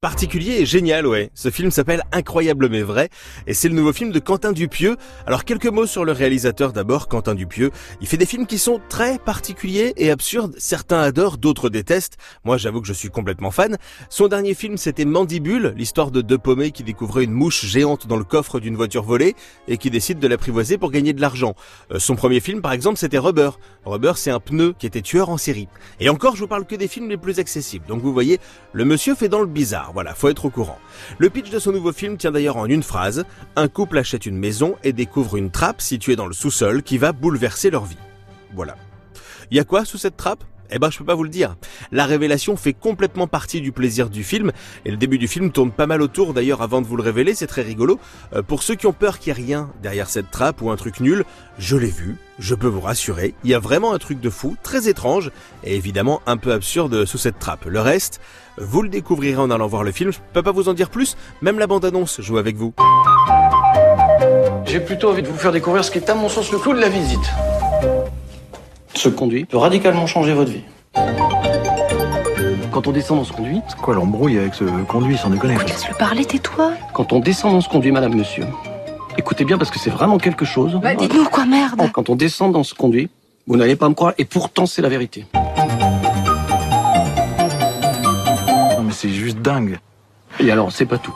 Particulier et génial, ouais. Ce film s'appelle Incroyable mais vrai, et c'est le nouveau film de Quentin Dupieux. Alors quelques mots sur le réalisateur d'abord, Quentin Dupieux. Il fait des films qui sont très particuliers et absurdes. Certains adorent, d'autres détestent. Moi, j'avoue que je suis complètement fan. Son dernier film, c'était Mandibule, l'histoire de deux paumés qui découvraient une mouche géante dans le coffre d'une voiture volée et qui décident de l'apprivoiser pour gagner de l'argent. Euh, son premier film, par exemple, c'était Rubber. Rubber, c'est un pneu qui était tueur en série. Et encore, je vous parle que des films les plus accessibles. Donc vous voyez, le monsieur fait dans le bizarre. Voilà, faut être au courant. Le pitch de son nouveau film tient d'ailleurs en une phrase. Un couple achète une maison et découvre une trappe située dans le sous-sol qui va bouleverser leur vie. Voilà. Il y a quoi sous cette trappe? Eh ben, je peux pas vous le dire. La révélation fait complètement partie du plaisir du film, et le début du film tourne pas mal autour, d'ailleurs, avant de vous le révéler, c'est très rigolo. Euh, pour ceux qui ont peur qu'il y ait rien derrière cette trappe ou un truc nul, je l'ai vu, je peux vous rassurer, il y a vraiment un truc de fou, très étrange, et évidemment un peu absurde sous cette trappe. Le reste, vous le découvrirez en allant voir le film, je peux pas vous en dire plus, même la bande-annonce joue avec vous. J'ai plutôt envie de vous faire découvrir ce qui est à mon sens le clou de la visite ce conduit peut radicalement changer votre vie. Quand on descend dans ce conduit. C'est quoi l'embrouille avec ce conduit, sans déconner Laisse-le parler, tais-toi. Quand on descend dans ce conduit, madame, monsieur, écoutez bien parce que c'est vraiment quelque chose. Bah, dites-nous quoi, merde. Quand on descend dans ce conduit, vous n'allez pas me croire, et pourtant c'est la vérité. Non, mais c'est juste dingue. Et alors, c'est pas tout.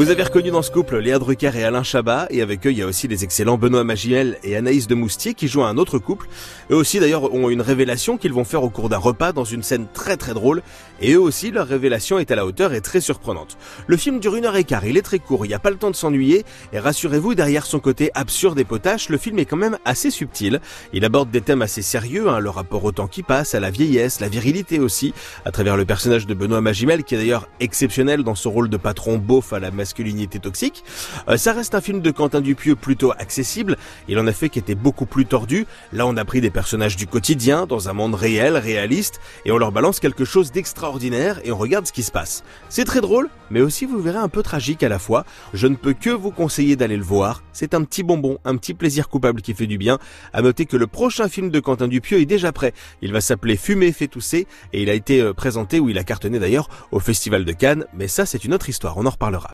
Vous avez reconnu dans ce couple Léa Drucker et Alain Chabat, et avec eux il y a aussi les excellents Benoît Magiel et Anaïs de Moustier qui jouent un autre couple. Eux aussi d'ailleurs ont une révélation qu'ils vont faire au cours d'un repas dans une scène très très drôle, et eux aussi leur révélation est à la hauteur et très surprenante. Le film dure une heure et quart, il est très court, il n'y a pas le temps de s'ennuyer, et rassurez-vous, derrière son côté absurde et potache, le film est quand même assez subtil. Il aborde des thèmes assez sérieux, hein, le rapport au temps qui passe, à la vieillesse, la virilité aussi, à travers le personnage de Benoît Magimel qui est d'ailleurs exceptionnel dans son rôle de patron beauf à la masculinité toxique. Euh, ça reste un film de Quentin Dupieux plutôt accessible. Il en a fait qui était beaucoup plus tordu. Là, on a pris des personnages du quotidien dans un monde réel, réaliste, et on leur balance quelque chose d'extraordinaire et on regarde ce qui se passe. C'est très drôle, mais aussi vous verrez un peu tragique à la fois. Je ne peux que vous conseiller d'aller le voir. C'est un petit bonbon, un petit plaisir coupable qui fait du bien. À noter que le prochain film de Quentin Dupieux est déjà prêt. Il va s'appeler Fumer fait tousser et il a été euh, présenté, ou il a cartonné d'ailleurs, au Festival de Cannes. Mais ça, c'est une autre histoire. On en reparlera.